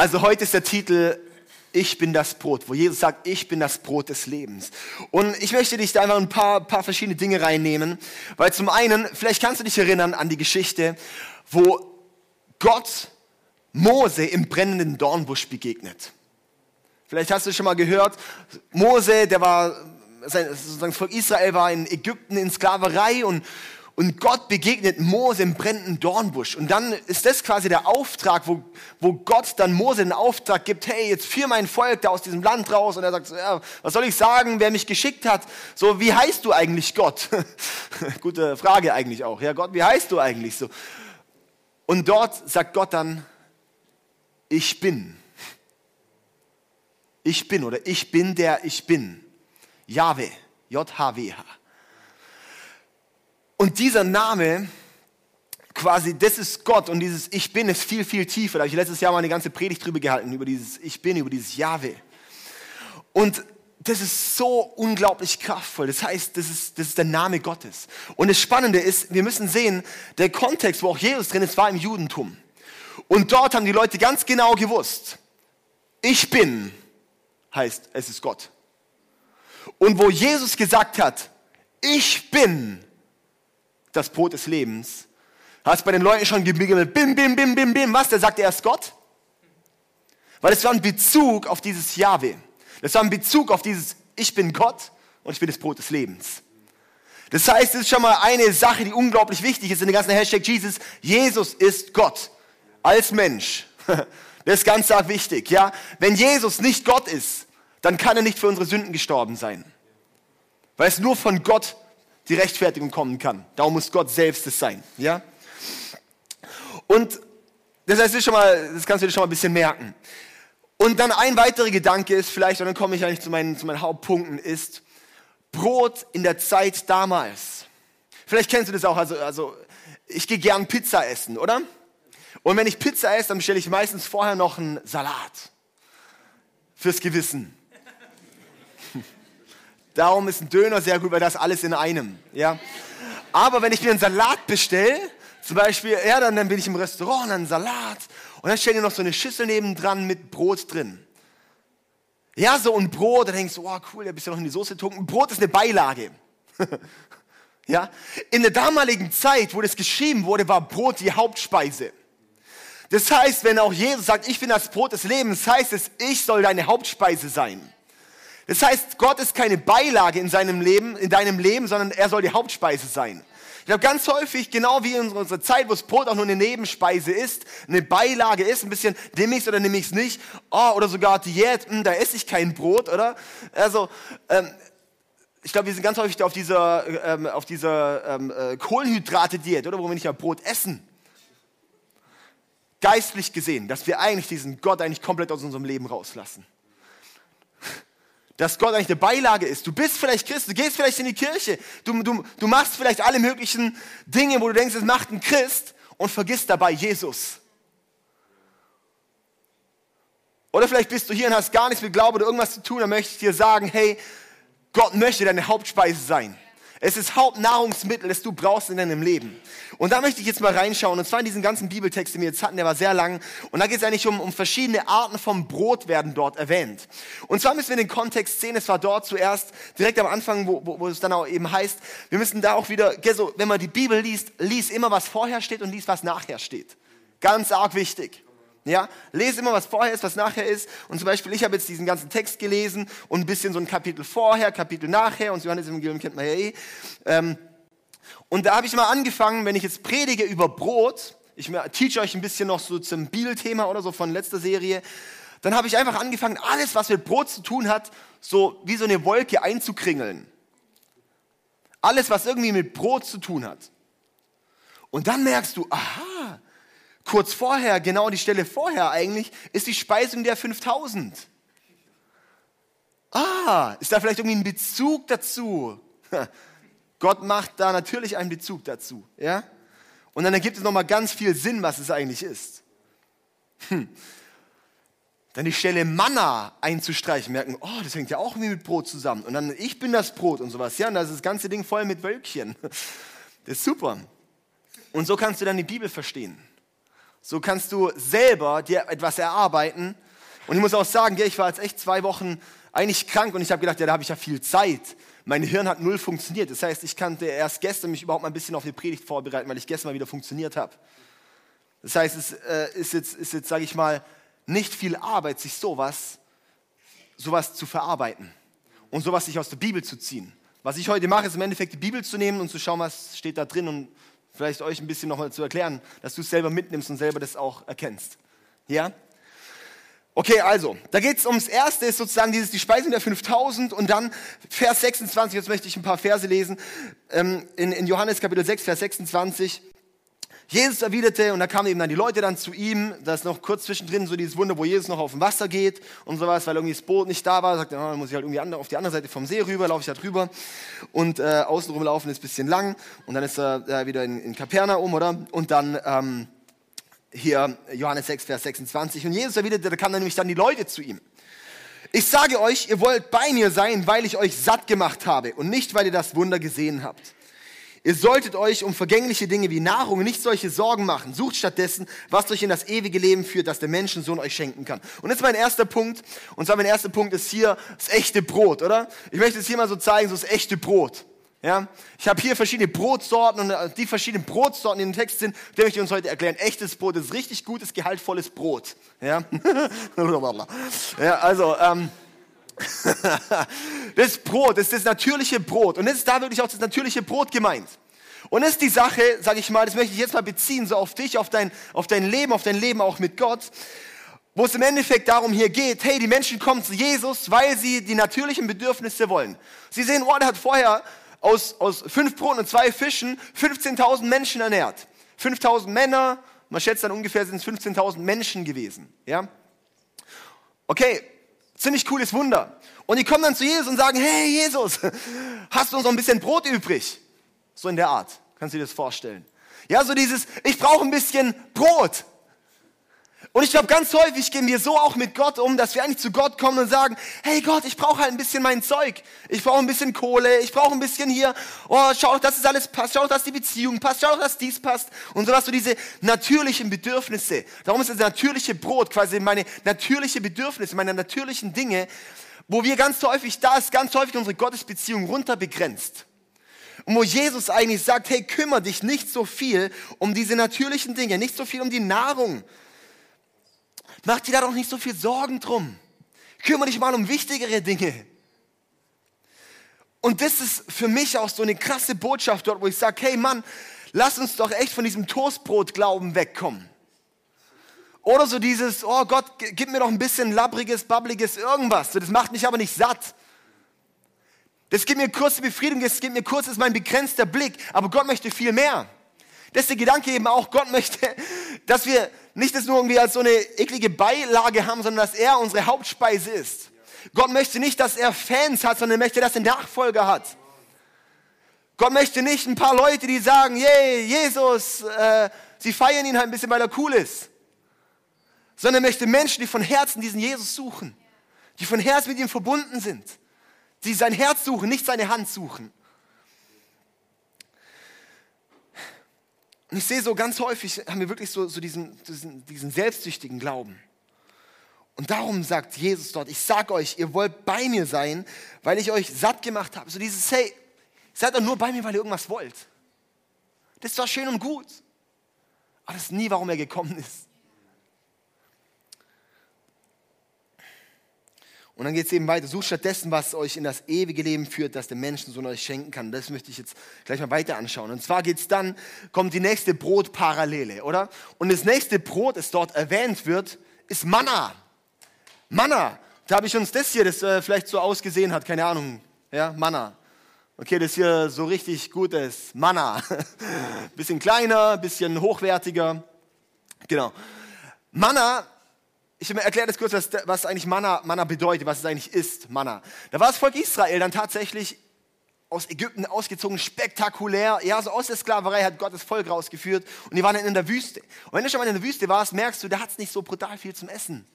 Also heute ist der Titel Ich bin das Brot, wo Jesus sagt, ich bin das Brot des Lebens. Und ich möchte dich da einfach ein paar, paar verschiedene Dinge reinnehmen, weil zum einen, vielleicht kannst du dich erinnern an die Geschichte, wo Gott Mose im brennenden Dornbusch begegnet. Vielleicht hast du schon mal gehört, Mose, der war, sein, sozusagen Volk Israel war in Ägypten in Sklaverei und, und Gott begegnet Mose im brennenden Dornbusch. Und dann ist das quasi der Auftrag, wo, wo Gott dann Mose den Auftrag gibt, hey, jetzt führ mein Volk da aus diesem Land raus. Und er sagt, ja, was soll ich sagen, wer mich geschickt hat? So, wie heißt du eigentlich Gott? Gute Frage eigentlich auch. Ja, Gott, wie heißt du eigentlich so? Und dort sagt Gott dann, ich bin. Ich bin oder ich bin der ich bin. Jahwe, J-H-W-H. Und dieser Name, quasi, das ist Gott und dieses Ich Bin ist viel, viel tiefer. Da habe ich letztes Jahr mal eine ganze Predigt drüber gehalten, über dieses Ich Bin, über dieses Jahwe. Und das ist so unglaublich kraftvoll. Das heißt, das ist, das ist der Name Gottes. Und das Spannende ist, wir müssen sehen, der Kontext, wo auch Jesus drin ist, war im Judentum. Und dort haben die Leute ganz genau gewusst, ich bin, heißt, es ist Gott. Und wo Jesus gesagt hat, ich bin, das Brot des Lebens. Hast bei den Leuten schon gebimmelt, bim, bim, bim, bim, bim. Was? Der sagt, er ist Gott? Weil es war ein Bezug auf dieses Jahwe. Das war ein Bezug auf dieses Ich bin Gott und ich bin das Brot des Lebens. Das heißt, es ist schon mal eine Sache, die unglaublich wichtig ist in der ganzen Hashtag Jesus. Jesus ist Gott. Als Mensch. Das ist ganz arg wichtig, ja. Wenn Jesus nicht Gott ist, dann kann er nicht für unsere Sünden gestorben sein. Weil es nur von Gott die Rechtfertigung kommen kann. Darum muss Gott selbst es sein. Ja? Und das heißt, schon mal, das kannst du dir schon mal ein bisschen merken. Und dann ein weiterer Gedanke ist vielleicht, und dann komme ich eigentlich zu meinen, zu meinen Hauptpunkten, ist Brot in der Zeit damals. Vielleicht kennst du das auch, also, also ich gehe gern Pizza essen, oder? Und wenn ich Pizza esse, dann bestelle ich meistens vorher noch einen Salat. Fürs Gewissen. Darum ist ein Döner sehr gut, weil das alles in einem. Ja? Aber wenn ich mir einen Salat bestelle, zum Beispiel, ja, dann, dann bin ich im Restaurant, dann einen Salat und dann stelle ich noch so eine Schüssel nebendran mit Brot drin. Ja, so ein Brot, da denkst du, oh cool, da bist du noch in die Soße getrunken. Brot ist eine Beilage. ja? In der damaligen Zeit, wo das geschrieben wurde, war Brot die Hauptspeise. Das heißt, wenn auch Jesus sagt, ich bin das Brot des Lebens, heißt es, ich soll deine Hauptspeise sein. Das heißt, Gott ist keine Beilage in seinem Leben, in deinem Leben, sondern er soll die Hauptspeise sein. Ich glaube, ganz häufig, genau wie in unserer Zeit, wo das Brot auch nur eine Nebenspeise ist, eine Beilage ist, ein bisschen nehme ich es oder nehme ich es nicht, oh, oder sogar Diät, mh, hm, da esse ich kein Brot, oder? Also, ähm, ich glaube, wir sind ganz häufig auf dieser, ähm, dieser ähm, äh, Kohlenhydrate-Diät, oder? Wo wir nicht mal Brot essen. Geistlich gesehen, dass wir eigentlich diesen Gott eigentlich komplett aus unserem Leben rauslassen dass Gott eigentlich eine Beilage ist. Du bist vielleicht Christ, du gehst vielleicht in die Kirche, du, du, du machst vielleicht alle möglichen Dinge, wo du denkst, es macht ein Christ und vergisst dabei Jesus. Oder vielleicht bist du hier und hast gar nichts mit Glaube oder irgendwas zu tun, dann möchte ich dir sagen, hey, Gott möchte deine Hauptspeise sein. Es ist Hauptnahrungsmittel, das du brauchst in deinem Leben. Und da möchte ich jetzt mal reinschauen. Und zwar in diesen ganzen Bibeltext, den wir jetzt hatten, der war sehr lang. Und da geht es eigentlich um, um verschiedene Arten vom Brot werden dort erwähnt. Und zwar müssen wir den Kontext sehen. Es war dort zuerst direkt am Anfang, wo, wo, wo es dann auch eben heißt, wir müssen da auch wieder, wenn man die Bibel liest, lies immer, was vorher steht und lies, was nachher steht. Ganz arg wichtig. Ja, lese immer, was vorher ist, was nachher ist. Und zum Beispiel, ich habe jetzt diesen ganzen Text gelesen und ein bisschen so ein Kapitel vorher, Kapitel nachher. Und das Johannes-Evangelium kennt man ja eh. Ähm, und da habe ich mal angefangen, wenn ich jetzt predige über Brot, ich teach euch ein bisschen noch so zum Bibelthema oder so von letzter Serie, dann habe ich einfach angefangen, alles, was mit Brot zu tun hat, so wie so eine Wolke einzukringeln. Alles, was irgendwie mit Brot zu tun hat. Und dann merkst du, aha, kurz vorher, genau die Stelle vorher eigentlich, ist die Speisung der 5000. Ah, ist da vielleicht irgendwie ein Bezug dazu? Gott macht da natürlich einen Bezug dazu, ja? Und dann ergibt es nochmal ganz viel Sinn, was es eigentlich ist. Hm. Dann die Stelle Manna einzustreichen, merken, oh, das hängt ja auch irgendwie mit Brot zusammen. Und dann, ich bin das Brot und sowas, ja? Und da ist das ganze Ding voll mit Wölkchen. Das ist super. Und so kannst du dann die Bibel verstehen. So kannst du selber dir etwas erarbeiten. Und ich muss auch sagen, ich war jetzt echt zwei Wochen eigentlich krank und ich habe gedacht, ja, da habe ich ja viel Zeit. Mein Hirn hat null funktioniert. Das heißt, ich kannte erst gestern mich überhaupt mal ein bisschen auf die Predigt vorbereiten, weil ich gestern mal wieder funktioniert habe. Das heißt, es äh, ist jetzt, ist jetzt sage ich mal, nicht viel Arbeit, sich sowas, sowas zu verarbeiten und sowas sich aus der Bibel zu ziehen. Was ich heute mache, ist im Endeffekt die Bibel zu nehmen und zu schauen, was steht da drin und vielleicht euch ein bisschen nochmal zu erklären, dass du es selber mitnimmst und selber das auch erkennst. Ja? Okay, also, da geht es ums Erste, ist sozusagen dieses, die Speisung der 5000 und dann Vers 26, jetzt möchte ich ein paar Verse lesen, ähm, in, in Johannes Kapitel 6, Vers 26. Jesus erwiderte, und da kamen eben dann die Leute dann zu ihm, da ist noch kurz zwischendrin so dieses Wunder, wo Jesus noch auf dem Wasser geht und sowas, weil irgendwie das Boot nicht da war, sagt er, oh, dann muss ich halt irgendwie auf die andere Seite vom See rüber, laufe ich da drüber und äh, außenrum laufen ist ein bisschen lang und dann ist er äh, wieder in, in Kapernaum, oder? Und dann ähm, hier Johannes 6, Vers 26 und Jesus erwiderte, da kamen dann nämlich dann die Leute zu ihm. Ich sage euch, ihr wollt bei mir sein, weil ich euch satt gemacht habe und nicht, weil ihr das Wunder gesehen habt. Ihr solltet euch um vergängliche Dinge wie Nahrung nicht solche Sorgen machen. Sucht stattdessen, was euch in das ewige Leben führt, das der Menschensohn euch schenken kann. Und jetzt mein erster Punkt. Und zwar mein erster Punkt ist hier das echte Brot, oder? Ich möchte es hier mal so zeigen, so das echte Brot. Ja, ich habe hier verschiedene Brotsorten und äh, die verschiedenen Brotsorten, die im Text sind, die möchte ich uns heute erklären. Echtes Brot ist richtig gutes, gehaltvolles Brot. Ja, ja also ähm, das Brot, das ist das natürliche Brot. Und das ist da wirklich auch das natürliche Brot gemeint. Und das ist die Sache, sage ich mal, das möchte ich jetzt mal beziehen, so auf dich, auf dein, auf dein Leben, auf dein Leben auch mit Gott, wo es im Endeffekt darum hier geht, hey, die Menschen kommen zu Jesus, weil sie die natürlichen Bedürfnisse wollen. Sie sehen, oh, der hat vorher aus, aus fünf Broten und zwei Fischen 15.000 Menschen ernährt. 5.000 Männer, man schätzt dann ungefähr sind es 15.000 Menschen gewesen. Ja? Okay, Ziemlich cooles Wunder. Und die kommen dann zu Jesus und sagen, hey Jesus, hast du uns noch ein bisschen Brot übrig? So in der Art. Kannst du dir das vorstellen? Ja, so dieses, ich brauche ein bisschen Brot. Und ich glaube, ganz häufig gehen wir so auch mit Gott um, dass wir eigentlich zu Gott kommen und sagen, hey Gott, ich brauche halt ein bisschen mein Zeug. Ich brauche ein bisschen Kohle, ich brauche ein bisschen hier, oh, schau doch, dass es alles passt, schau doch, dass die Beziehung passt, schau doch, dass dies passt. Und so hast du diese natürlichen Bedürfnisse. Darum ist das natürliche Brot quasi meine natürliche Bedürfnisse, meine natürlichen Dinge, wo wir ganz häufig, da ist ganz häufig unsere Gottesbeziehung runterbegrenzt. Und wo Jesus eigentlich sagt, hey, kümmere dich nicht so viel um diese natürlichen Dinge, nicht so viel um die Nahrung, Mach dir da doch nicht so viel Sorgen drum. Kümmere dich mal um wichtigere Dinge. Und das ist für mich auch so eine krasse Botschaft dort, wo ich sage, hey Mann, lass uns doch echt von diesem Toastbrot-Glauben wegkommen. Oder so dieses, oh Gott, gib mir doch ein bisschen labbriges, babbliges irgendwas. Das macht mich aber nicht satt. Das gibt mir kurze Befriedigung, das gibt mir kurz, ist mein begrenzter Blick. Aber Gott möchte viel mehr. Das ist der Gedanke eben auch, Gott möchte, dass wir nicht das nur irgendwie als so eine eklige Beilage haben, sondern dass er unsere Hauptspeise ist. Gott möchte nicht, dass er Fans hat, sondern möchte, dass er Nachfolger hat. Gott möchte nicht ein paar Leute, die sagen, yay, Jesus, äh, sie feiern ihn halt ein bisschen, weil er cool ist. Sondern er möchte Menschen, die von Herzen diesen Jesus suchen. Die von Herzen mit ihm verbunden sind. Die sein Herz suchen, nicht seine Hand suchen. Und ich sehe so ganz häufig, haben wir wirklich so, so diesen, diesen, diesen selbstsüchtigen Glauben. Und darum sagt Jesus dort, ich sage euch, ihr wollt bei mir sein, weil ich euch satt gemacht habe. So dieses, hey, seid doch nur bei mir, weil ihr irgendwas wollt. Das ist zwar schön und gut, aber das ist nie, warum er gekommen ist. Und dann geht es eben weiter. Sucht stattdessen, was euch in das ewige Leben führt, das der Menschensohn euch schenken kann. Das möchte ich jetzt gleich mal weiter anschauen. Und zwar geht es dann, kommt die nächste Brotparallele, oder? Und das nächste Brot, das dort erwähnt wird, ist Manna. Manna. Da habe ich uns das hier, das äh, vielleicht so ausgesehen hat, keine Ahnung. Ja, Manna. Okay, das hier so richtig gutes Manna. bisschen kleiner, bisschen hochwertiger. Genau. Manna ich erkläre das kurz, was, was eigentlich Manna, Manna bedeutet, was es eigentlich ist, Manna. Da war das Volk Israel dann tatsächlich aus Ägypten ausgezogen, spektakulär. Ja, so aus der Sklaverei hat Gott das Volk rausgeführt und die waren dann in der Wüste. Und wenn du schon mal in der Wüste warst, merkst du, da hat es nicht so brutal viel zum Essen.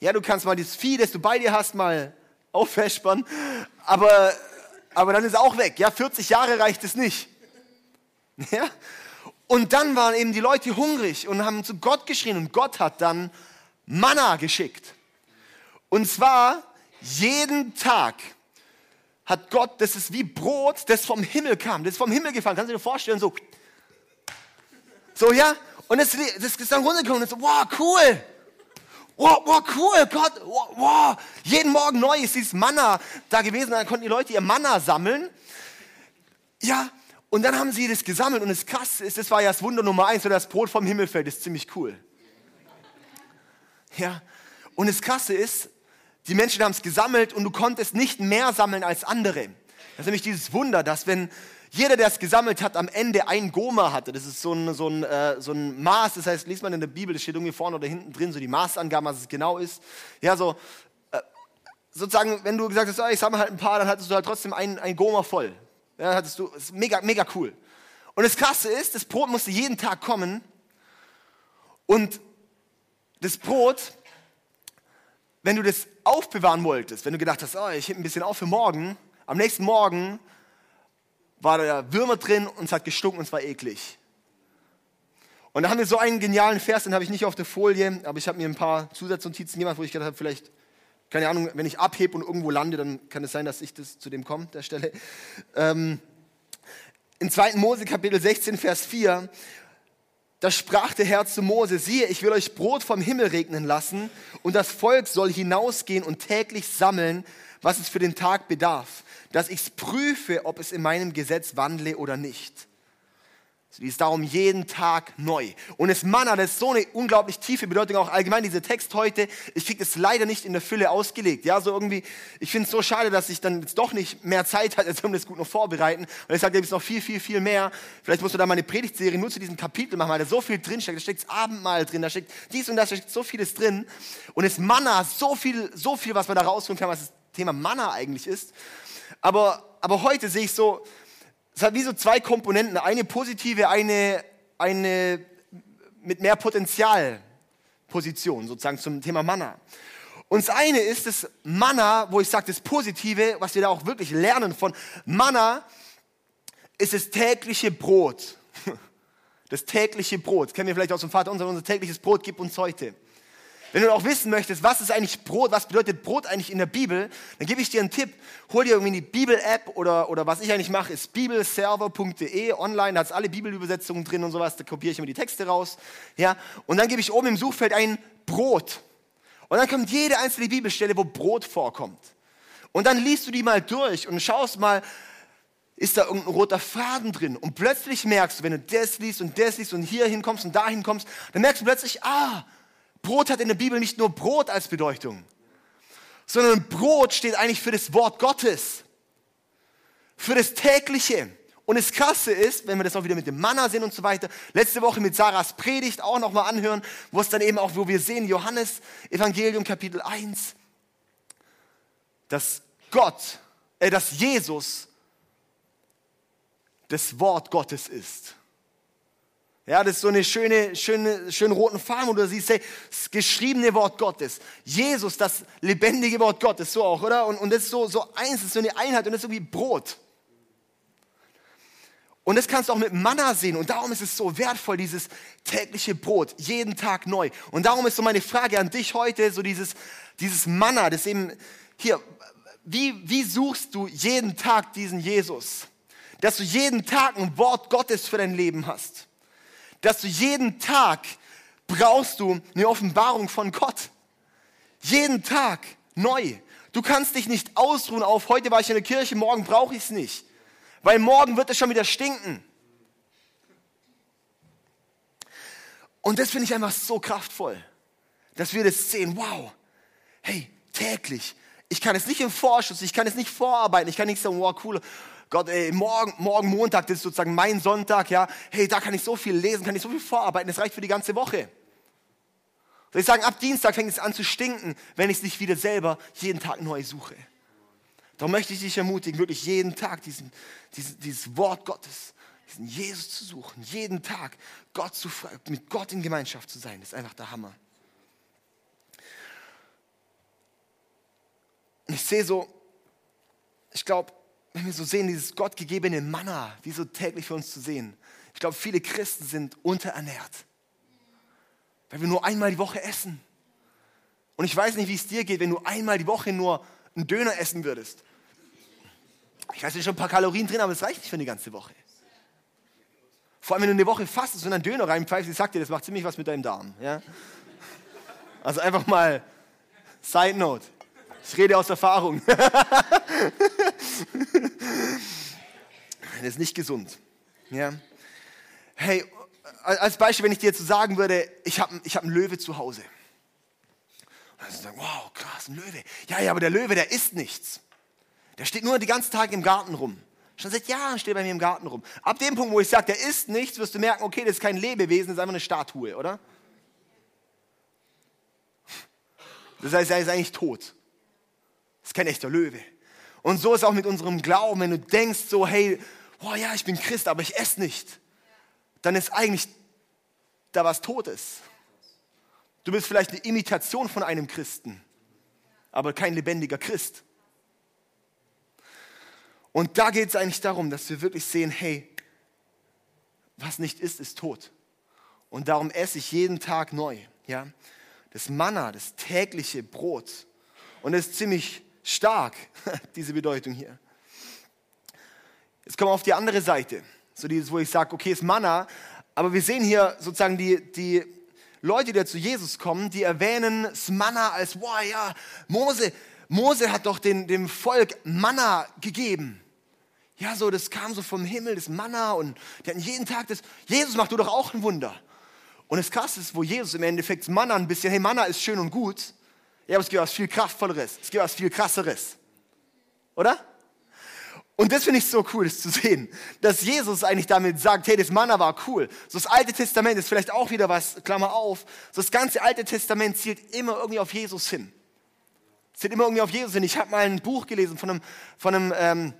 Ja, du kannst mal das Vieh, das du bei dir hast, mal auffäschern, aber, aber dann ist es auch weg. Ja, 40 Jahre reicht es nicht. Ja? Und dann waren eben die Leute hungrig und haben zu Gott geschrien und Gott hat dann Manna geschickt. Und zwar jeden Tag hat Gott, das ist wie Brot, das vom Himmel kam, das ist vom Himmel gefallen. Kannst du dir vorstellen, so. So, ja? Und das, ist dann runtergekommen und so, wow, cool. Wow, wow, cool, Gott, wow, wow. Jeden Morgen neu ist dieses Manna da gewesen. Dann konnten die Leute ihr Manna sammeln. Ja, und dann haben sie das gesammelt und das Krasse ist, das war ja das Wunder Nummer eins, so das Brot vom Himmel fällt, das ist ziemlich cool. Ja, und das Krasse ist, die Menschen haben es gesammelt und du konntest nicht mehr sammeln als andere. Das ist nämlich dieses Wunder, dass wenn jeder, der es gesammelt hat, am Ende ein Goma hatte. Das ist so ein, so, ein, äh, so ein Maß, das heißt, liest man in der Bibel, das steht irgendwie vorne oder hinten drin, so die Maßangaben, was es genau ist. Ja, so äh, sozusagen, wenn du gesagt hast, oh, ich sammle halt ein paar, dann hattest du halt trotzdem ein, ein Goma voll. Ja, hattest du, das ist mega, mega cool. Und das Krasse ist, das Brot musste jeden Tag kommen und das Brot wenn du das aufbewahren wolltest, wenn du gedacht hast, oh, ich hebe ein bisschen auf für morgen, am nächsten Morgen war da Würmer drin und es hat gestunken und es war eklig. Und da haben wir so einen genialen Vers, den habe ich nicht auf der Folie, aber ich habe mir ein paar Zusatznotizen gemacht, wo ich gedacht habe, vielleicht, keine Ahnung, wenn ich abhebe und irgendwo lande, dann kann es sein, dass ich das zu dem komme, der Stelle. Ähm, in 2. Mose Kapitel 16, Vers 4, da sprach der Herr zu Mose, siehe, ich will euch Brot vom Himmel regnen lassen und das Volk soll hinausgehen und täglich sammeln, was es für den Tag bedarf, dass ich's prüfe, ob es in meinem Gesetz wandle oder nicht. Sie ist darum jeden Tag neu. Und das Manna, das ist so eine unglaublich tiefe Bedeutung, auch allgemein dieser Text heute, ich kriege es leider nicht in der Fülle ausgelegt. Ja, so irgendwie, ich finde es so schade, dass ich dann jetzt doch nicht mehr Zeit hatte, um das gut noch vorbereiten. Und da gibt es noch viel, viel, viel mehr. Vielleicht musst du da mal eine Predigtserie nur zu diesem Kapitel machen, weil da so viel drinsteckt. Da steckt das Abendmahl drin, da steckt dies und das, da steckt so vieles drin. Und das Manna, so viel, so viel, was man da rausholen kann, was das Thema Manna eigentlich ist. Aber, aber heute sehe ich so, es hat wie so zwei Komponenten, eine positive, eine, eine mit mehr Potenzialposition sozusagen zum Thema Manna. Und das eine ist das Manna, wo ich sage, das Positive, was wir da auch wirklich lernen von Manna, ist das tägliche Brot. Das tägliche Brot. kennen wir vielleicht aus dem Vater unser, unser tägliches Brot gib uns heute. Wenn du auch wissen möchtest, was ist eigentlich Brot, was bedeutet Brot eigentlich in der Bibel, dann gebe ich dir einen Tipp. Hol dir irgendwie die Bibel-App oder, oder was ich eigentlich mache, ist bibelserver.de online, da hat es alle Bibelübersetzungen drin und sowas, da kopiere ich immer die Texte raus. Ja? Und dann gebe ich oben im Suchfeld ein Brot. Und dann kommt jede einzelne Bibelstelle, wo Brot vorkommt. Und dann liest du die mal durch und schaust mal, ist da irgendein roter Faden drin. Und plötzlich merkst du, wenn du das liest und das liest und hier hinkommst und dahin kommst, dann merkst du plötzlich, ah, Brot hat in der Bibel nicht nur Brot als Bedeutung, sondern Brot steht eigentlich für das Wort Gottes, für das tägliche. Und das Krasse ist, wenn wir das auch wieder mit dem Manna sehen und so weiter, letzte Woche mit Sarahs Predigt auch nochmal anhören, wo es dann eben auch, wo wir sehen, Johannes Evangelium Kapitel 1, dass Gott, äh, dass Jesus das Wort Gottes ist. Ja, das ist so eine schöne, schöne, schönen roten Farben, wo du siehst, hey, das geschriebene Wort Gottes. Jesus, das lebendige Wort Gottes, so auch, oder? Und, und das ist so, so eins, das ist so eine Einheit und das ist so wie Brot. Und das kannst du auch mit Manna sehen. Und darum ist es so wertvoll, dieses tägliche Brot, jeden Tag neu. Und darum ist so meine Frage an dich heute, so dieses, dieses Manna, das eben, hier, wie, wie suchst du jeden Tag diesen Jesus? Dass du jeden Tag ein Wort Gottes für dein Leben hast dass du jeden Tag brauchst du eine Offenbarung von Gott. Jeden Tag neu. Du kannst dich nicht ausruhen auf, heute war ich in der Kirche, morgen brauche ich es nicht. Weil morgen wird es schon wieder stinken. Und das finde ich einfach so kraftvoll, dass wir das sehen. Wow, hey, täglich. Ich kann es nicht im Vorschuss, ich kann es nicht vorarbeiten, ich kann nicht sagen, wow, cool, Gott, ey, morgen, morgen Montag, das ist sozusagen mein Sonntag, ja. Hey, da kann ich so viel lesen, kann ich so viel vorarbeiten, das reicht für die ganze Woche. Soll ich sagen, ab Dienstag fängt es an zu stinken, wenn ich es nicht wieder selber jeden Tag neu suche. Darum möchte ich dich ermutigen, wirklich jeden Tag diesen, diesen, dieses Wort Gottes, diesen Jesus zu suchen, jeden Tag Gott zu, mit Gott in Gemeinschaft zu sein. Das ist einfach der Hammer. Und ich sehe so, ich glaube, wenn wir so sehen, dieses gottgegebene Manna, wie so täglich für uns zu sehen. Ich glaube, viele Christen sind unterernährt, weil wir nur einmal die Woche essen. Und ich weiß nicht, wie es dir geht, wenn du einmal die Woche nur einen Döner essen würdest. Ich weiß, da sind schon ein paar Kalorien drin, aber es reicht nicht für eine ganze Woche. Vor allem, wenn du eine Woche fastest und einen Döner reinpfeifst, ich sag dir, das macht ziemlich was mit deinem Darm. Ja? Also einfach mal Side Note. Ich rede aus Erfahrung. das ist nicht gesund. Ja? Hey, als Beispiel, wenn ich dir jetzt so sagen würde, ich habe ich hab einen Löwe zu Hause. Und dann sagen, wow, krass, ein Löwe. Ja, ja, aber der Löwe, der isst nichts. Der steht nur den ganzen Tag im Garten rum. Schon seit Jahren steht er bei mir im Garten rum. Ab dem Punkt, wo ich sage, der isst nichts, wirst du merken, okay, das ist kein Lebewesen, das ist einfach eine Statue, oder? Das heißt, er ist eigentlich tot. Das ist kein echter Löwe. Und so ist auch mit unserem Glauben, wenn du denkst so, hey, oh ja, ich bin Christ, aber ich esse nicht, dann ist eigentlich da was Totes. Du bist vielleicht eine Imitation von einem Christen, aber kein lebendiger Christ. Und da geht es eigentlich darum, dass wir wirklich sehen, hey, was nicht ist, ist tot. Und darum esse ich jeden Tag neu. Ja? Das Manna, das tägliche Brot. Und es ist ziemlich stark, diese Bedeutung hier. Jetzt kommen wir auf die andere Seite. So dieses, wo ich sage, okay, ist Manna, aber wir sehen hier sozusagen die, die Leute, die zu Jesus kommen, die erwähnen das Manna als, boah, ja, Mose, Mose hat doch den, dem Volk Manna gegeben. Ja, so, das kam so vom Himmel, das Manna und die hatten jeden Tag das. Jesus macht du doch auch ein Wunder. Und das Krasse ist, wo Jesus im Endeffekt Manna ein bisschen, hey, Manna ist schön und gut, ja, aber es gibt was viel Kraftvolleres, es gibt was viel Krasseres. Oder? Und das finde ich so cool, das zu sehen, dass Jesus eigentlich damit sagt, hey, das Manna war cool. So das Alte Testament ist vielleicht auch wieder was, Klammer auf, so das ganze Alte Testament zielt immer irgendwie auf Jesus hin. Zielt immer irgendwie auf Jesus hin. Ich habe mal ein Buch gelesen von einem, von einem ähm,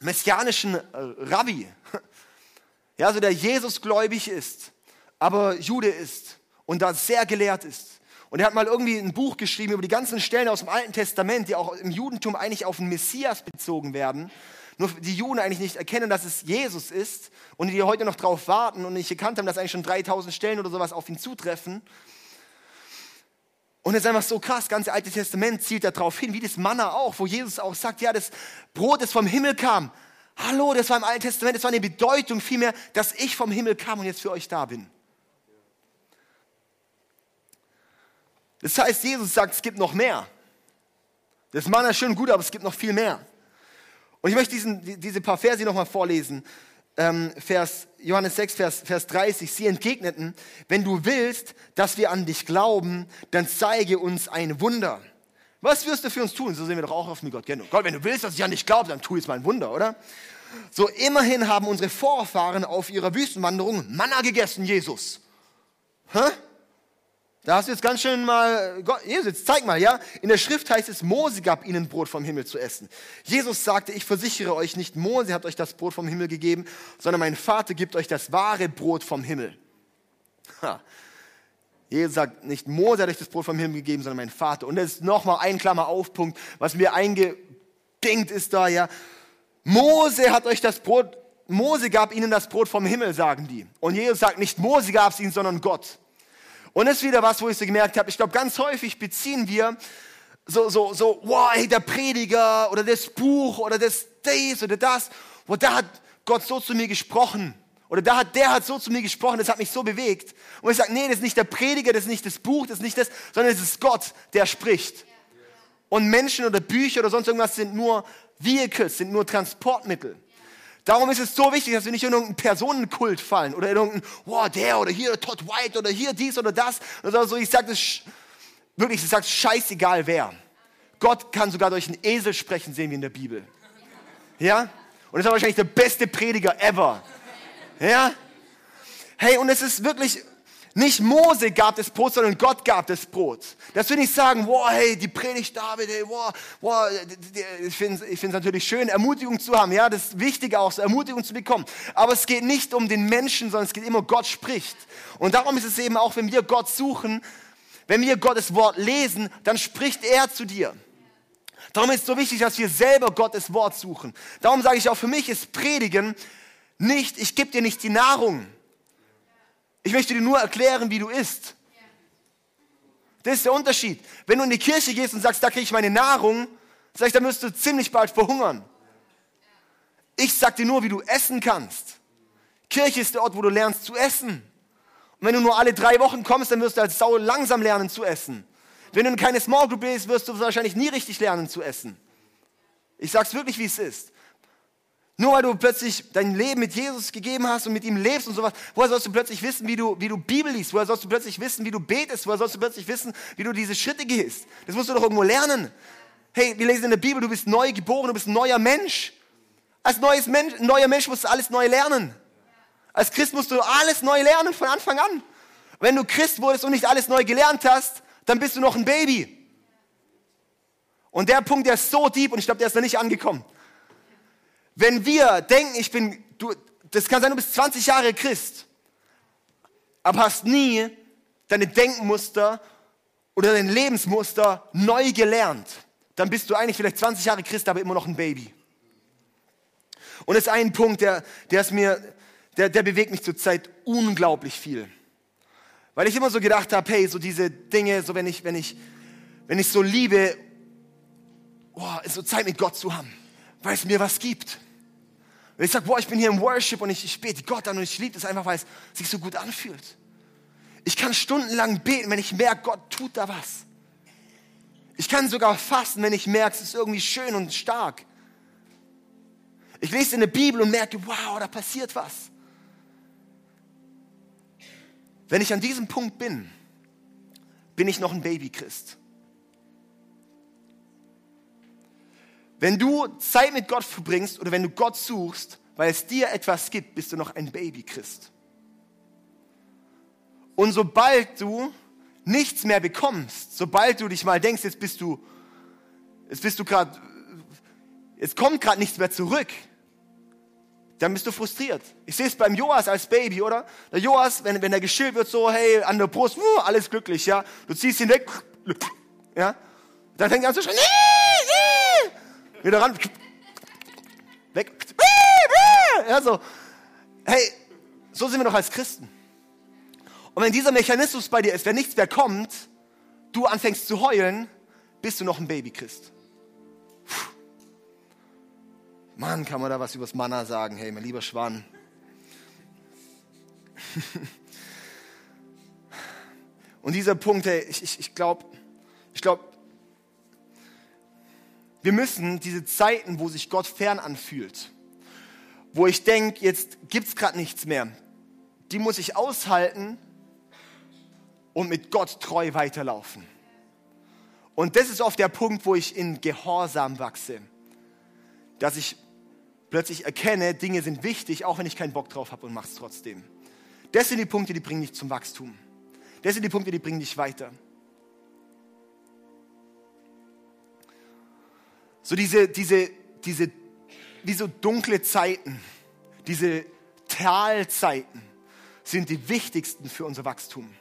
messianischen äh, Rabbi, ja, so der Jesus gläubig ist, aber Jude ist und da sehr gelehrt ist. Und er hat mal irgendwie ein Buch geschrieben über die ganzen Stellen aus dem Alten Testament, die auch im Judentum eigentlich auf den Messias bezogen werden. Nur die Juden eigentlich nicht erkennen, dass es Jesus ist und die heute noch drauf warten und nicht erkannt haben, dass eigentlich schon 3000 Stellen oder sowas auf ihn zutreffen. Und es ist einfach so krass, das ganze Alte Testament zielt darauf hin, wie das Manna auch, wo Jesus auch sagt, ja, das Brot, das vom Himmel kam. Hallo, das war im Alten Testament, das war eine Bedeutung vielmehr, dass ich vom Himmel kam und jetzt für euch da bin. Das heißt, Jesus sagt, es gibt noch mehr. Das Manna ist schön gut, aber es gibt noch viel mehr. Und ich möchte diesen, diese paar Verse nochmal vorlesen ähm, Vers, Johannes 6, Vers, Vers 30, sie entgegneten, wenn du willst, dass wir an dich glauben, dann zeige uns ein Wunder. Was wirst du für uns tun? So sehen wir doch auch auf mit Gott. Gott, wenn du willst, dass ich an dich glaube, dann tu jetzt mal ein Wunder, oder? So, immerhin haben unsere Vorfahren auf ihrer Wüstenwanderung Manna gegessen, Jesus. Hä? Da hast du jetzt ganz schön mal, Gott, Jesus, zeig mal, ja? In der Schrift heißt es, Mose gab ihnen Brot vom Himmel zu essen. Jesus sagte, ich versichere euch nicht, Mose hat euch das Brot vom Himmel gegeben, sondern mein Vater gibt euch das wahre Brot vom Himmel. Ha. Jesus sagt nicht, Mose hat euch das Brot vom Himmel gegeben, sondern mein Vater. Und das ist nochmal ein Klammer Aufpunkt, was mir eingedenkt ist da, ja. Mose hat euch das Brot, Mose gab ihnen das Brot vom Himmel, sagen die. Und Jesus sagt nicht, Mose gab es ihnen, sondern Gott. Und das ist wieder was, wo ich so gemerkt habe, ich glaube, ganz häufig beziehen wir so, so, so, wow, hey, der Prediger oder das Buch oder das, das oder das, wo da hat Gott so zu mir gesprochen. Oder da hat, der hat so zu mir gesprochen, das hat mich so bewegt. Und ich sage, nee, das ist nicht der Prediger, das ist nicht das Buch, das ist nicht das, sondern es ist Gott, der spricht. Und Menschen oder Bücher oder sonst irgendwas sind nur Vehicles, sind nur Transportmittel. Darum ist es so wichtig, dass wir nicht in irgendeinen Personenkult fallen oder in irgendeinen, wow, der oder hier Todd White oder hier dies oder das. Oder so. Ich sage das wirklich, ich sage scheißegal wer. Gott kann sogar durch einen Esel sprechen, sehen wir in der Bibel. Ja? Und ist wahrscheinlich der beste Prediger ever. Ja? Hey, und es ist wirklich nicht Mose gab das Brot, sondern Gott gab das Brot. Das will nicht sagen, wow, hey, die Predigt David, hey, wow, wow. Ich finde es natürlich schön, Ermutigung zu haben. Ja, das ist wichtig auch, so Ermutigung zu bekommen. Aber es geht nicht um den Menschen, sondern es geht immer, Gott spricht. Und darum ist es eben auch, wenn wir Gott suchen, wenn wir Gottes Wort lesen, dann spricht er zu dir. Darum ist es so wichtig, dass wir selber Gottes Wort suchen. Darum sage ich auch, für mich ist Predigen nicht, ich gebe dir nicht die Nahrung, Ich möchte dir nur erklären, wie du isst. Das ist der Unterschied. Wenn du in die Kirche gehst und sagst, da kriege ich meine Nahrung, sag ich, dann wirst du ziemlich bald verhungern. Ich sag dir nur, wie du essen kannst. Kirche ist der Ort, wo du lernst zu essen. Und wenn du nur alle drei Wochen kommst, dann wirst du als Sau langsam lernen zu essen. Wenn du in keine Small Group bist, wirst du wahrscheinlich nie richtig lernen zu essen. Ich sag's wirklich, wie es ist. Nur weil du plötzlich dein Leben mit Jesus gegeben hast und mit ihm lebst und sowas, woher sollst du plötzlich wissen, wie du, wie du Bibel liest? Woher sollst du plötzlich wissen, wie du betest? Woher sollst du plötzlich wissen, wie du diese Schritte gehst? Das musst du doch irgendwo lernen. Hey, wir lesen in der Bibel, du bist neu geboren, du bist ein neuer Mensch. Als neues Mensch, neuer Mensch musst du alles neu lernen. Als Christ musst du alles neu lernen von Anfang an. Wenn du Christ wurdest und nicht alles neu gelernt hast, dann bist du noch ein Baby. Und der Punkt, der ist so deep und ich glaube, der ist noch nicht angekommen. Wenn wir denken, ich bin, du, das kann sein, du bist 20 Jahre Christ, aber hast nie deine Denkmuster oder dein Lebensmuster neu gelernt, dann bist du eigentlich vielleicht 20 Jahre Christ, aber immer noch ein Baby. Und das ist ein Punkt, der, der ist mir, der, der bewegt mich zurzeit unglaublich viel. Weil ich immer so gedacht habe, hey, so diese Dinge, so wenn ich, wenn ich, wenn ich so liebe, oh, so Zeit mit Gott zu haben, weil es mir was gibt. Wenn ich sage, boah, ich bin hier im Worship und ich, ich bete Gott an und ich liebe es einfach, weil es sich so gut anfühlt. Ich kann stundenlang beten, wenn ich merke, Gott tut da was. Ich kann sogar fasten, wenn ich merke, es ist irgendwie schön und stark. Ich lese in der Bibel und merke, wow, da passiert was. Wenn ich an diesem Punkt bin, bin ich noch ein Babychrist. Wenn du Zeit mit Gott verbringst oder wenn du Gott suchst, weil es dir etwas gibt, bist du noch ein Babychrist. Und sobald du nichts mehr bekommst, sobald du dich mal denkst, jetzt bist du, jetzt bist du gerade, jetzt kommt gerade nichts mehr zurück, dann bist du frustriert. Ich sehe es beim Joas als Baby, oder? Der Joas, wenn, wenn er geschillt wird, so, hey, an der Brust, uh, alles glücklich, ja. Du ziehst ihn weg, ja. Dann fängt er an zu schreien, nee. Wieder ran, weg, ja, so. Hey, so sind wir doch als Christen. Und wenn dieser Mechanismus bei dir ist, wenn nichts mehr kommt, du anfängst zu heulen, bist du noch ein Babychrist. Mann, kann man da was übers Manna sagen? Hey, mein lieber Schwan. Und dieser Punkt, hey, ich, ich, ich glaube, ich glaube, wir müssen diese Zeiten, wo sich Gott fern anfühlt, wo ich denke, jetzt gibt es gerade nichts mehr, die muss ich aushalten und mit Gott treu weiterlaufen. Und das ist oft der Punkt, wo ich in Gehorsam wachse. Dass ich plötzlich erkenne, Dinge sind wichtig, auch wenn ich keinen Bock drauf habe und mache es trotzdem. Das sind die Punkte, die bringen dich zum Wachstum. Das sind die Punkte, die bringen dich weiter. So diese, diese, diese, wie so dunkle Zeiten, diese Talzeiten sind die wichtigsten für unser Wachstum.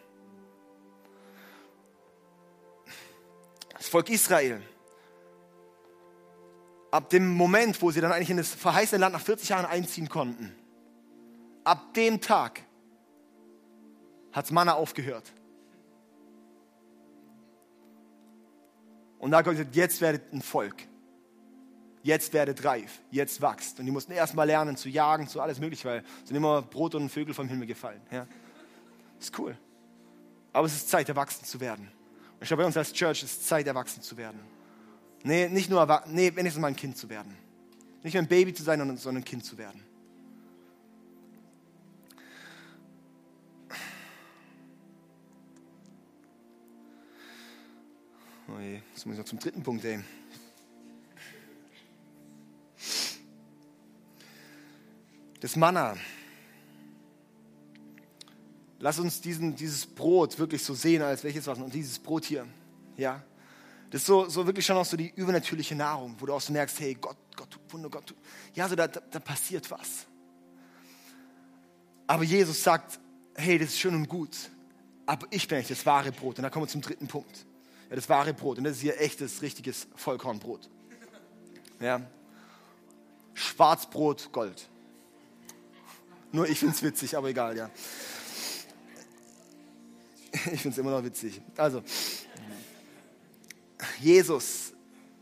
Das Volk Israel ab dem Moment, wo sie dann eigentlich in das verheißene Land nach 40 Jahren einziehen konnten, ab dem Tag hat Manna aufgehört. Und da hat Gott gesagt, jetzt werdet ein Volk. Jetzt werdet reif. Jetzt wächst. Und die mussten erstmal lernen zu jagen, zu alles mögliche, weil sind immer Brot und Vögel vom Himmel gefallen. Ja. Ist cool. Aber es ist Zeit, erwachsen zu werden. Und ich glaube, bei uns als Church ist es Zeit, erwachsen zu werden. Nee, nicht nur, nee, wenigstens mal ein Kind zu werden. Nicht nur ein Baby zu sein, sondern ein Kind zu werden. Oh je, jetzt muss ich noch zum dritten Punkt, ey. Das Manna. Lass uns diesen, dieses Brot wirklich so sehen, als welches was. Und dieses Brot hier, ja, das ist so, so wirklich schon auch so die übernatürliche Nahrung, wo du auch so merkst, hey, Gott, Gott tut Wunder, Gott tut. Ja, so da, da, da passiert was. Aber Jesus sagt, hey, das ist schön und gut, aber ich bin eigentlich das wahre Brot. Und da kommen wir zum dritten Punkt. Ja, das wahre Brot. Und das ist hier echtes, richtiges Vollkornbrot. Ja. Schwarzbrot, Gold. Nur ich finde es witzig, aber egal, ja. Ich finde es immer noch witzig. Also, Jesus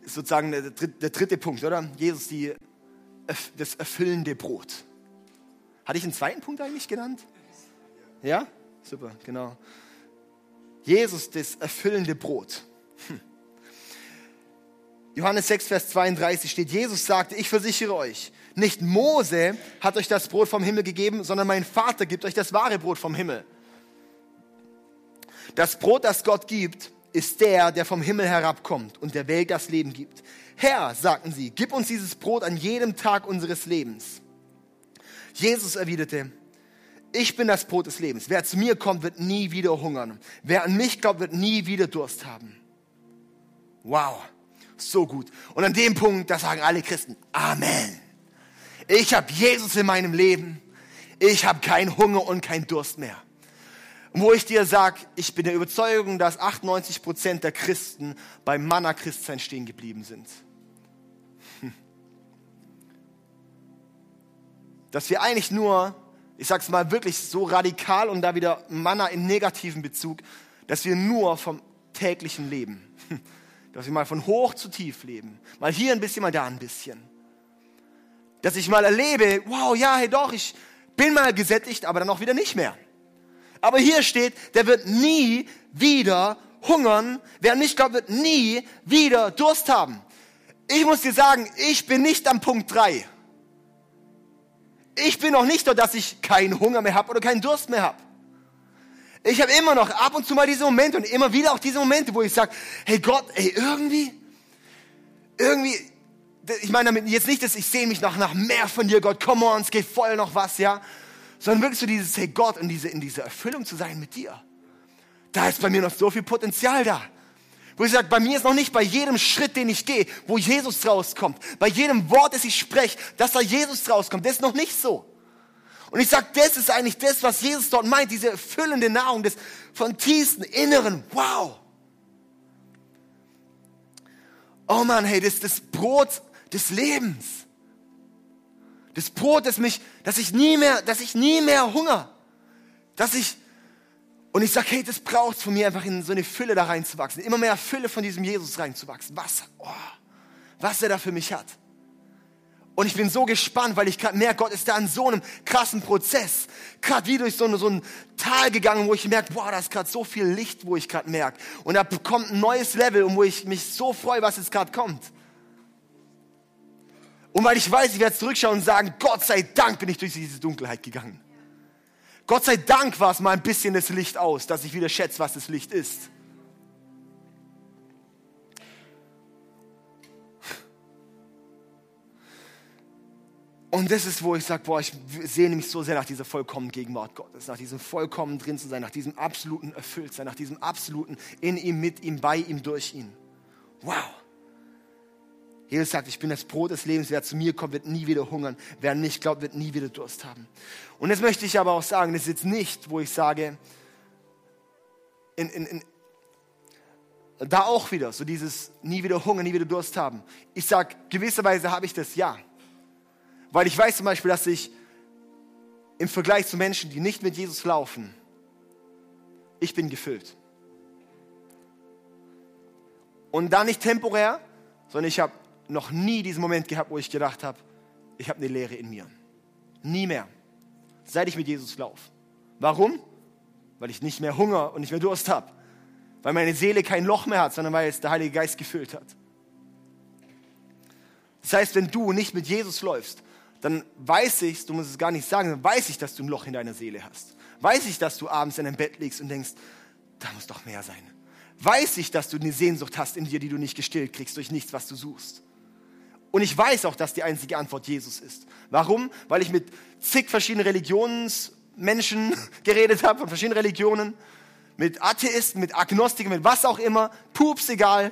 ist sozusagen der, der dritte Punkt, oder? Jesus, die, das erfüllende Brot. Hatte ich einen zweiten Punkt eigentlich genannt? Ja? Super, genau. Jesus, das erfüllende Brot. Hm. Johannes 6, Vers 32 steht, Jesus sagte, ich versichere euch, nicht Mose hat euch das Brot vom Himmel gegeben, sondern mein Vater gibt euch das wahre Brot vom Himmel. Das Brot, das Gott gibt, ist der, der vom Himmel herabkommt und der Welt das Leben gibt. Herr, sagten sie, gib uns dieses Brot an jedem Tag unseres Lebens. Jesus erwiderte, ich bin das Brot des Lebens. Wer zu mir kommt, wird nie wieder hungern. Wer an mich glaubt, wird nie wieder Durst haben. Wow, so gut. Und an dem Punkt, da sagen alle Christen, Amen. Ich habe Jesus in meinem Leben. Ich habe keinen Hunger und keinen Durst mehr. Und wo ich dir sage, ich bin der Überzeugung, dass 98 Prozent der Christen beim Manna-Christsein stehen geblieben sind. Hm. Dass wir eigentlich nur, ich sag's mal wirklich so radikal und da wieder Manna im negativen Bezug, dass wir nur vom täglichen leben. Hm. Dass wir mal von hoch zu tief leben. Mal hier ein bisschen, mal da ein bisschen. Dass ich mal erlebe, wow, ja, hey doch, ich bin mal gesättigt, aber dann auch wieder nicht mehr. Aber hier steht, der wird nie wieder hungern. Wer nicht glaubt, wird nie wieder Durst haben. Ich muss dir sagen, ich bin nicht am Punkt 3. Ich bin noch nicht dort, dass ich keinen Hunger mehr habe oder keinen Durst mehr habe. Ich habe immer noch ab und zu mal diese Momente und immer wieder auch diese Momente, wo ich sage, hey Gott, ey, irgendwie, irgendwie, ich meine damit jetzt nicht, dass ich sehe mich noch nach mehr von dir, Gott, come on, es geht voll noch was, ja sondern wirklich so dieses, hey Gott, in, diese, in dieser Erfüllung zu sein mit dir. Da ist bei mir noch so viel Potenzial da. Wo ich sage, bei mir ist noch nicht bei jedem Schritt, den ich gehe, wo Jesus rauskommt, bei jedem Wort, das ich spreche, dass da Jesus rauskommt, das ist noch nicht so. Und ich sage, das ist eigentlich das, was Jesus dort meint, diese erfüllende Nahrung des von tiefsten Inneren. Wow. Oh Mann, hey, das das Brot des Lebens. Das Brot, das mich, dass ich nie mehr, dass ich nie mehr Hunger, dass ich, und ich sage, hey, das braucht von mir einfach in so eine Fülle da reinzuwachsen, immer mehr Fülle von diesem Jesus reinzuwachsen. Was, oh, was er da für mich hat. Und ich bin so gespannt, weil ich gerade merke, Gott ist da in so einem krassen Prozess. Gerade wie durch so, eine, so ein Tal gegangen, wo ich merke, boah, da ist gerade so viel Licht, wo ich gerade merke. Und da kommt ein neues Level, und wo ich mich so freue, was jetzt gerade kommt. Und weil ich weiß, ich werde zurückschauen und sagen, Gott sei Dank bin ich durch diese Dunkelheit gegangen. Gott sei Dank war es mal ein bisschen das Licht aus, dass ich wieder schätze, was das Licht ist. Und das ist, wo ich sage, boah, ich sehne mich so sehr nach dieser vollkommenen Gegenwart Gottes, nach diesem vollkommen drin zu sein, nach diesem absoluten Erfülltsein, nach diesem absoluten in ihm, mit ihm, bei ihm, durch ihn. Wow. Jesus sagt, ich bin das Brot des Lebens. Wer zu mir kommt, wird nie wieder hungern. Wer an mich glaubt, wird nie wieder Durst haben. Und jetzt möchte ich aber auch sagen, das ist jetzt nicht, wo ich sage, in, in, in, da auch wieder, so dieses nie wieder Hunger, nie wieder Durst haben. Ich sage, gewisserweise habe ich das ja. Weil ich weiß zum Beispiel, dass ich im Vergleich zu Menschen, die nicht mit Jesus laufen, ich bin gefüllt. Und da nicht temporär, sondern ich habe noch nie diesen Moment gehabt, wo ich gedacht habe, ich habe eine Leere in mir. Nie mehr. Seit ich mit Jesus laufe. Warum? Weil ich nicht mehr Hunger und nicht mehr Durst habe. Weil meine Seele kein Loch mehr hat, sondern weil es der Heilige Geist gefüllt hat. Das heißt, wenn du nicht mit Jesus läufst, dann weiß ich, du musst es gar nicht sagen, dann weiß ich, dass du ein Loch in deiner Seele hast. Weiß ich, dass du abends in deinem Bett liegst und denkst, da muss doch mehr sein. Weiß ich, dass du eine Sehnsucht hast in dir, die du nicht gestillt kriegst durch nichts, was du suchst. Und ich weiß auch, dass die einzige Antwort Jesus ist. Warum? Weil ich mit zig verschiedenen Religionsmenschen geredet habe, von verschiedenen Religionen, mit Atheisten, mit Agnostikern, mit was auch immer, pups egal.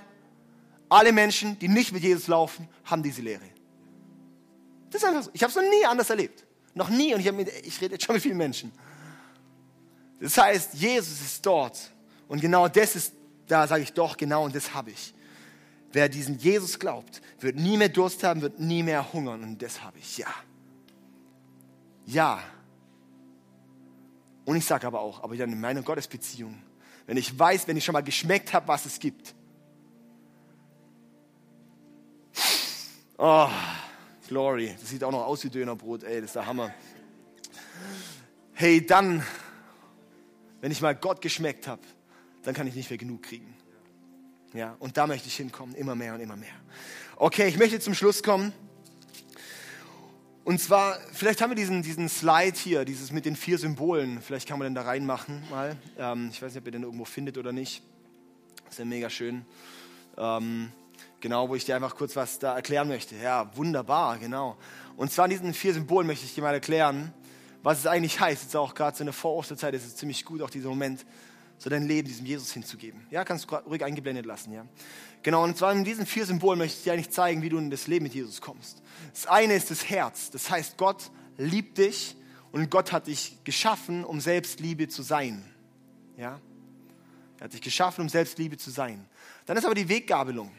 Alle Menschen, die nicht mit Jesus laufen, haben diese Lehre. Das ist einfach so. Ich habe es noch nie anders erlebt. Noch nie. Und ich, ich rede jetzt schon mit vielen Menschen. Das heißt, Jesus ist dort. Und genau das ist, da sage ich doch, genau, und das habe ich. Wer diesen Jesus glaubt, wird nie mehr Durst haben, wird nie mehr hungern. Und das habe ich. Ja. Ja. Und ich sage aber auch, aber dann in meiner Gottesbeziehung, Wenn ich weiß, wenn ich schon mal geschmeckt habe, was es gibt. Oh, Glory. Das sieht auch noch aus wie Dönerbrot, ey, das ist der Hammer. Hey, dann, wenn ich mal Gott geschmeckt habe, dann kann ich nicht mehr genug kriegen. Ja, und da möchte ich hinkommen, immer mehr und immer mehr. Okay, ich möchte zum Schluss kommen. Und zwar, vielleicht haben wir diesen, diesen Slide hier, dieses mit den vier Symbolen. Vielleicht kann man den da reinmachen mal. Ähm, ich weiß nicht, ob ihr den irgendwo findet oder nicht. Ist ja mega schön. Ähm, genau, wo ich dir einfach kurz was da erklären möchte. Ja, wunderbar, genau. Und zwar in diesen vier Symbolen möchte ich dir mal erklären, was es eigentlich heißt. Jetzt auch gerade so in der Vorosterzeit ist es ziemlich gut, auch dieser Moment, so dein Leben diesem Jesus hinzugeben. Ja, kannst du ruhig eingeblendet lassen, ja. Genau, und zwar in diesen vier Symbolen möchte ich dir eigentlich zeigen, wie du in das Leben mit Jesus kommst. Das eine ist das Herz. Das heißt, Gott liebt dich und Gott hat dich geschaffen, um Selbstliebe zu sein. Ja? Er hat dich geschaffen, um Selbstliebe zu sein. Dann ist aber die Weggabelung.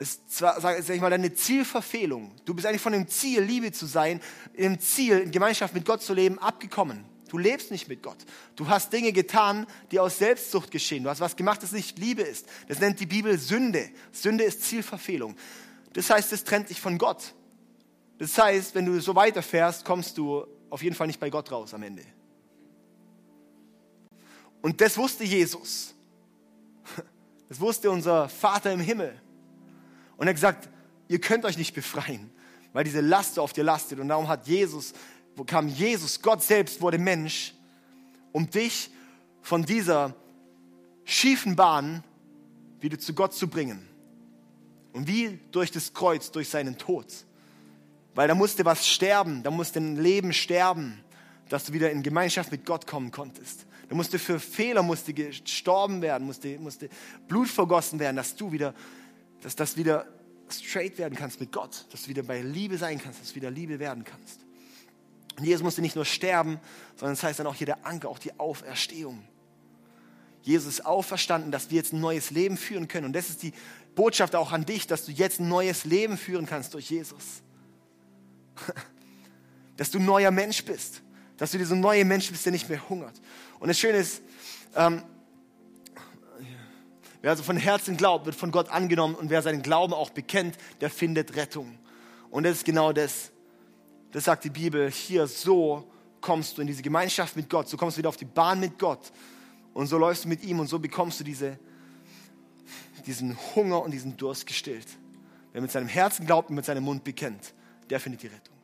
Ist zwar, sag ich mal, deine Zielverfehlung. Du bist eigentlich von dem Ziel, Liebe zu sein, im Ziel, in Gemeinschaft mit Gott zu leben, abgekommen. Du lebst nicht mit Gott. Du hast Dinge getan, die aus Selbstsucht geschehen. Du hast was gemacht, das nicht Liebe ist. Das nennt die Bibel Sünde. Sünde ist Zielverfehlung. Das heißt, es trennt dich von Gott. Das heißt, wenn du so weiterfährst, kommst du auf jeden Fall nicht bei Gott raus am Ende. Und das wusste Jesus. Das wusste unser Vater im Himmel. Und er hat gesagt, ihr könnt euch nicht befreien, weil diese Last auf dir lastet. Und darum hat Jesus wo kam Jesus, Gott selbst wurde Mensch, um dich von dieser schiefen Bahn wieder zu Gott zu bringen. Und wie durch das Kreuz, durch seinen Tod. Weil da musste was sterben, da musste ein Leben sterben, dass du wieder in Gemeinschaft mit Gott kommen konntest. Da musste für Fehler musste gestorben werden, musste, musste Blut vergossen werden, dass du wieder, dass das wieder straight werden kannst mit Gott, dass du wieder bei Liebe sein kannst, dass du wieder Liebe werden kannst. Und Jesus musste nicht nur sterben, sondern das heißt dann auch hier der Anker, auch die Auferstehung. Jesus ist auferstanden, dass wir jetzt ein neues Leben führen können. Und das ist die Botschaft auch an dich, dass du jetzt ein neues Leben führen kannst durch Jesus. Dass du ein neuer Mensch bist. Dass du dieser neue Mensch bist, der nicht mehr hungert. Und das Schöne ist, ähm, wer also von Herzen glaubt, wird von Gott angenommen. Und wer seinen Glauben auch bekennt, der findet Rettung. Und das ist genau das, das sagt die Bibel hier, so kommst du in diese Gemeinschaft mit Gott, so kommst du wieder auf die Bahn mit Gott und so läufst du mit ihm und so bekommst du diese, diesen Hunger und diesen Durst gestillt. Wer mit seinem Herzen glaubt und mit seinem Mund bekennt, der findet die Rettung.